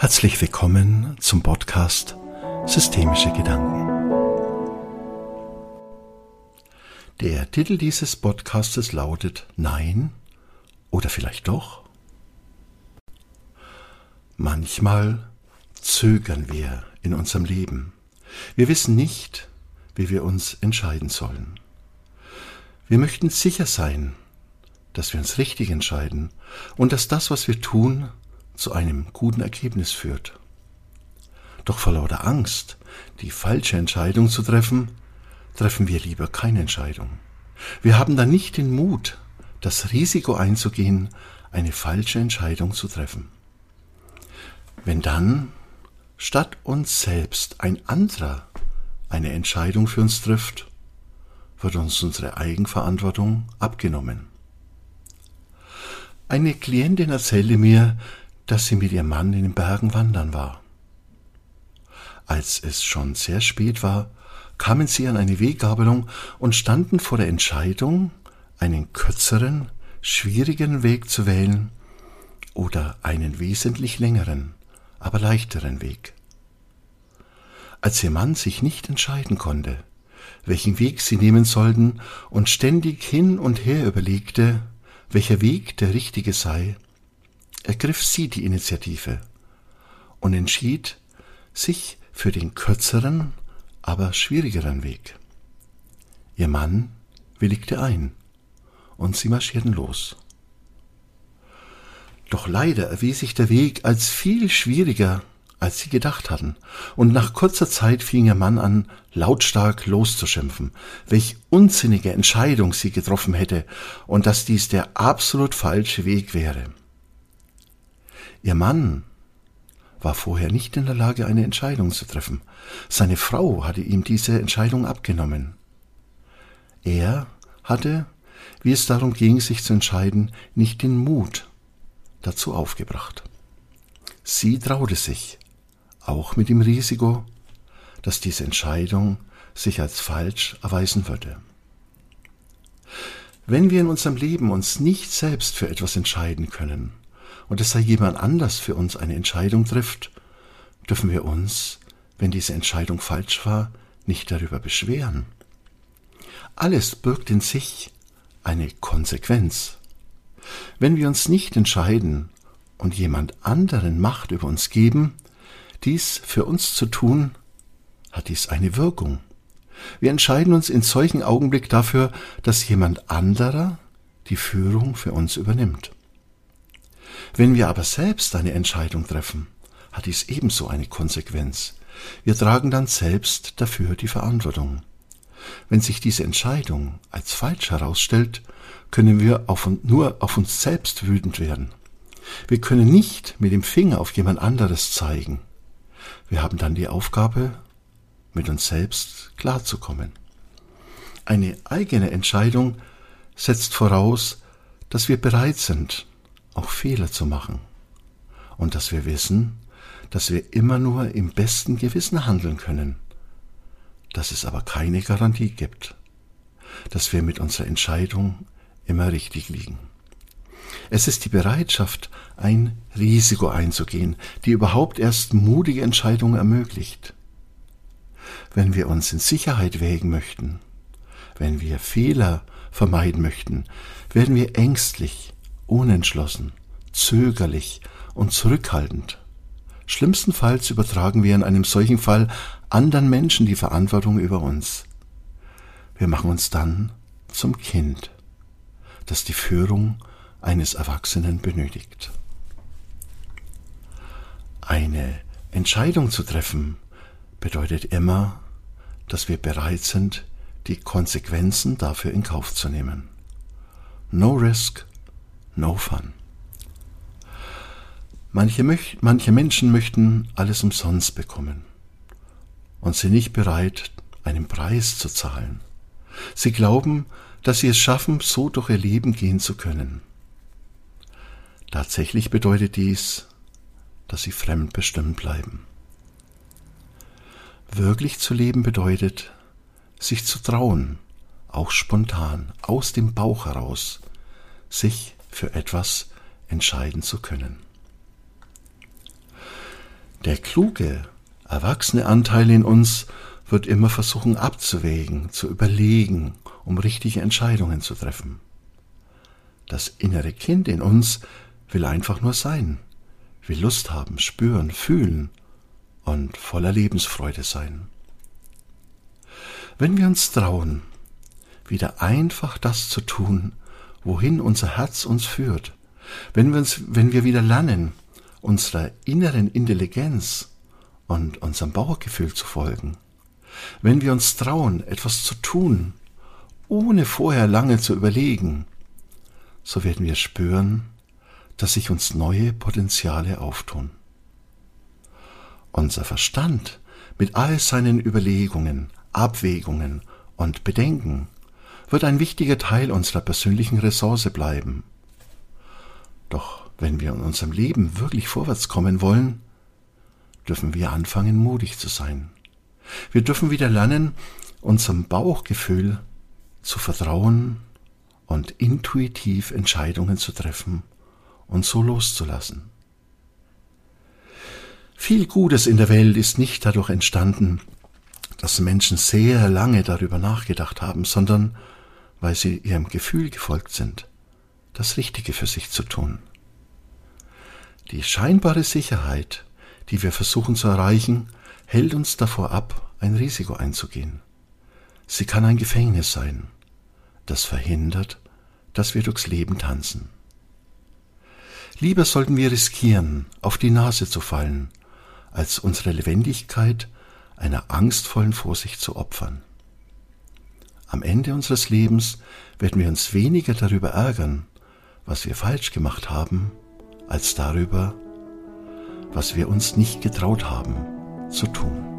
Herzlich willkommen zum Podcast Systemische Gedanken. Der Titel dieses Podcastes lautet Nein oder vielleicht doch? Manchmal zögern wir in unserem Leben. Wir wissen nicht, wie wir uns entscheiden sollen. Wir möchten sicher sein, dass wir uns richtig entscheiden und dass das, was wir tun, zu einem guten Ergebnis führt. Doch vor lauter Angst, die falsche Entscheidung zu treffen, treffen wir lieber keine Entscheidung. Wir haben dann nicht den Mut, das Risiko einzugehen, eine falsche Entscheidung zu treffen. Wenn dann statt uns selbst ein anderer eine Entscheidung für uns trifft, wird uns unsere Eigenverantwortung abgenommen. Eine Klientin erzählte mir, dass sie mit ihrem Mann in den Bergen wandern war. Als es schon sehr spät war, kamen sie an eine Weggabelung und standen vor der Entscheidung, einen kürzeren, schwierigen Weg zu wählen oder einen wesentlich längeren, aber leichteren Weg. Als ihr Mann sich nicht entscheiden konnte, welchen Weg sie nehmen sollten und ständig hin und her überlegte, welcher Weg der richtige sei, ergriff sie die Initiative und entschied sich für den kürzeren, aber schwierigeren Weg. Ihr Mann willigte ein und sie marschierten los. Doch leider erwies sich der Weg als viel schwieriger, als sie gedacht hatten, und nach kurzer Zeit fing ihr Mann an, lautstark loszuschimpfen, welch unsinnige Entscheidung sie getroffen hätte und dass dies der absolut falsche Weg wäre. Ihr Mann war vorher nicht in der Lage, eine Entscheidung zu treffen. Seine Frau hatte ihm diese Entscheidung abgenommen. Er hatte, wie es darum ging, sich zu entscheiden, nicht den Mut dazu aufgebracht. Sie traute sich, auch mit dem Risiko, dass diese Entscheidung sich als falsch erweisen würde. Wenn wir in unserem Leben uns nicht selbst für etwas entscheiden können, und es sei jemand anders für uns eine Entscheidung trifft, dürfen wir uns, wenn diese Entscheidung falsch war, nicht darüber beschweren. Alles birgt in sich eine Konsequenz. Wenn wir uns nicht entscheiden und jemand anderen Macht über uns geben, dies für uns zu tun, hat dies eine Wirkung. Wir entscheiden uns in solchen Augenblick dafür, dass jemand anderer die Führung für uns übernimmt. Wenn wir aber selbst eine Entscheidung treffen, hat dies ebenso eine Konsequenz. Wir tragen dann selbst dafür die Verantwortung. Wenn sich diese Entscheidung als falsch herausstellt, können wir auf, nur auf uns selbst wütend werden. Wir können nicht mit dem Finger auf jemand anderes zeigen. Wir haben dann die Aufgabe, mit uns selbst klarzukommen. Eine eigene Entscheidung setzt voraus, dass wir bereit sind, auch Fehler zu machen und dass wir wissen, dass wir immer nur im besten Gewissen handeln können, dass es aber keine Garantie gibt, dass wir mit unserer Entscheidung immer richtig liegen. Es ist die Bereitschaft, ein Risiko einzugehen, die überhaupt erst mutige Entscheidungen ermöglicht. Wenn wir uns in Sicherheit wägen möchten, wenn wir Fehler vermeiden möchten, werden wir ängstlich, unentschlossen, zögerlich und zurückhaltend. Schlimmstenfalls übertragen wir in einem solchen Fall anderen Menschen die Verantwortung über uns. Wir machen uns dann zum Kind, das die Führung eines Erwachsenen benötigt. Eine Entscheidung zu treffen bedeutet immer, dass wir bereit sind, die Konsequenzen dafür in Kauf zu nehmen. No risk, no fun. Manche, manche Menschen möchten alles umsonst bekommen und sind nicht bereit, einen Preis zu zahlen. Sie glauben, dass sie es schaffen, so durch ihr Leben gehen zu können. Tatsächlich bedeutet dies, dass sie fremdbestimmt bleiben. Wirklich zu leben bedeutet, sich zu trauen, auch spontan, aus dem Bauch heraus, sich für etwas entscheiden zu können. Der kluge, erwachsene Anteil in uns wird immer versuchen abzuwägen, zu überlegen, um richtige Entscheidungen zu treffen. Das innere Kind in uns will einfach nur sein, will Lust haben, spüren, fühlen und voller Lebensfreude sein. Wenn wir uns trauen, wieder einfach das zu tun, wohin unser Herz uns führt, wenn wir, uns, wenn wir wieder lernen, unserer inneren Intelligenz und unserem Bauchgefühl zu folgen, wenn wir uns trauen, etwas zu tun, ohne vorher lange zu überlegen, so werden wir spüren, dass sich uns neue Potenziale auftun. Unser Verstand mit all seinen Überlegungen, Abwägungen und Bedenken wird ein wichtiger Teil unserer persönlichen Ressource bleiben. Doch wenn wir in unserem Leben wirklich vorwärts kommen wollen, dürfen wir anfangen, mutig zu sein. Wir dürfen wieder lernen, unserem Bauchgefühl zu vertrauen und intuitiv Entscheidungen zu treffen und so loszulassen. Viel Gutes in der Welt ist nicht dadurch entstanden, dass Menschen sehr lange darüber nachgedacht haben, sondern weil sie ihrem Gefühl gefolgt sind, das Richtige für sich zu tun. Die scheinbare Sicherheit, die wir versuchen zu erreichen, hält uns davor ab, ein Risiko einzugehen. Sie kann ein Gefängnis sein, das verhindert, dass wir durchs Leben tanzen. Lieber sollten wir riskieren, auf die Nase zu fallen, als unsere Lebendigkeit einer angstvollen Vorsicht zu opfern. Am Ende unseres Lebens werden wir uns weniger darüber ärgern, was wir falsch gemacht haben, als darüber, was wir uns nicht getraut haben zu tun.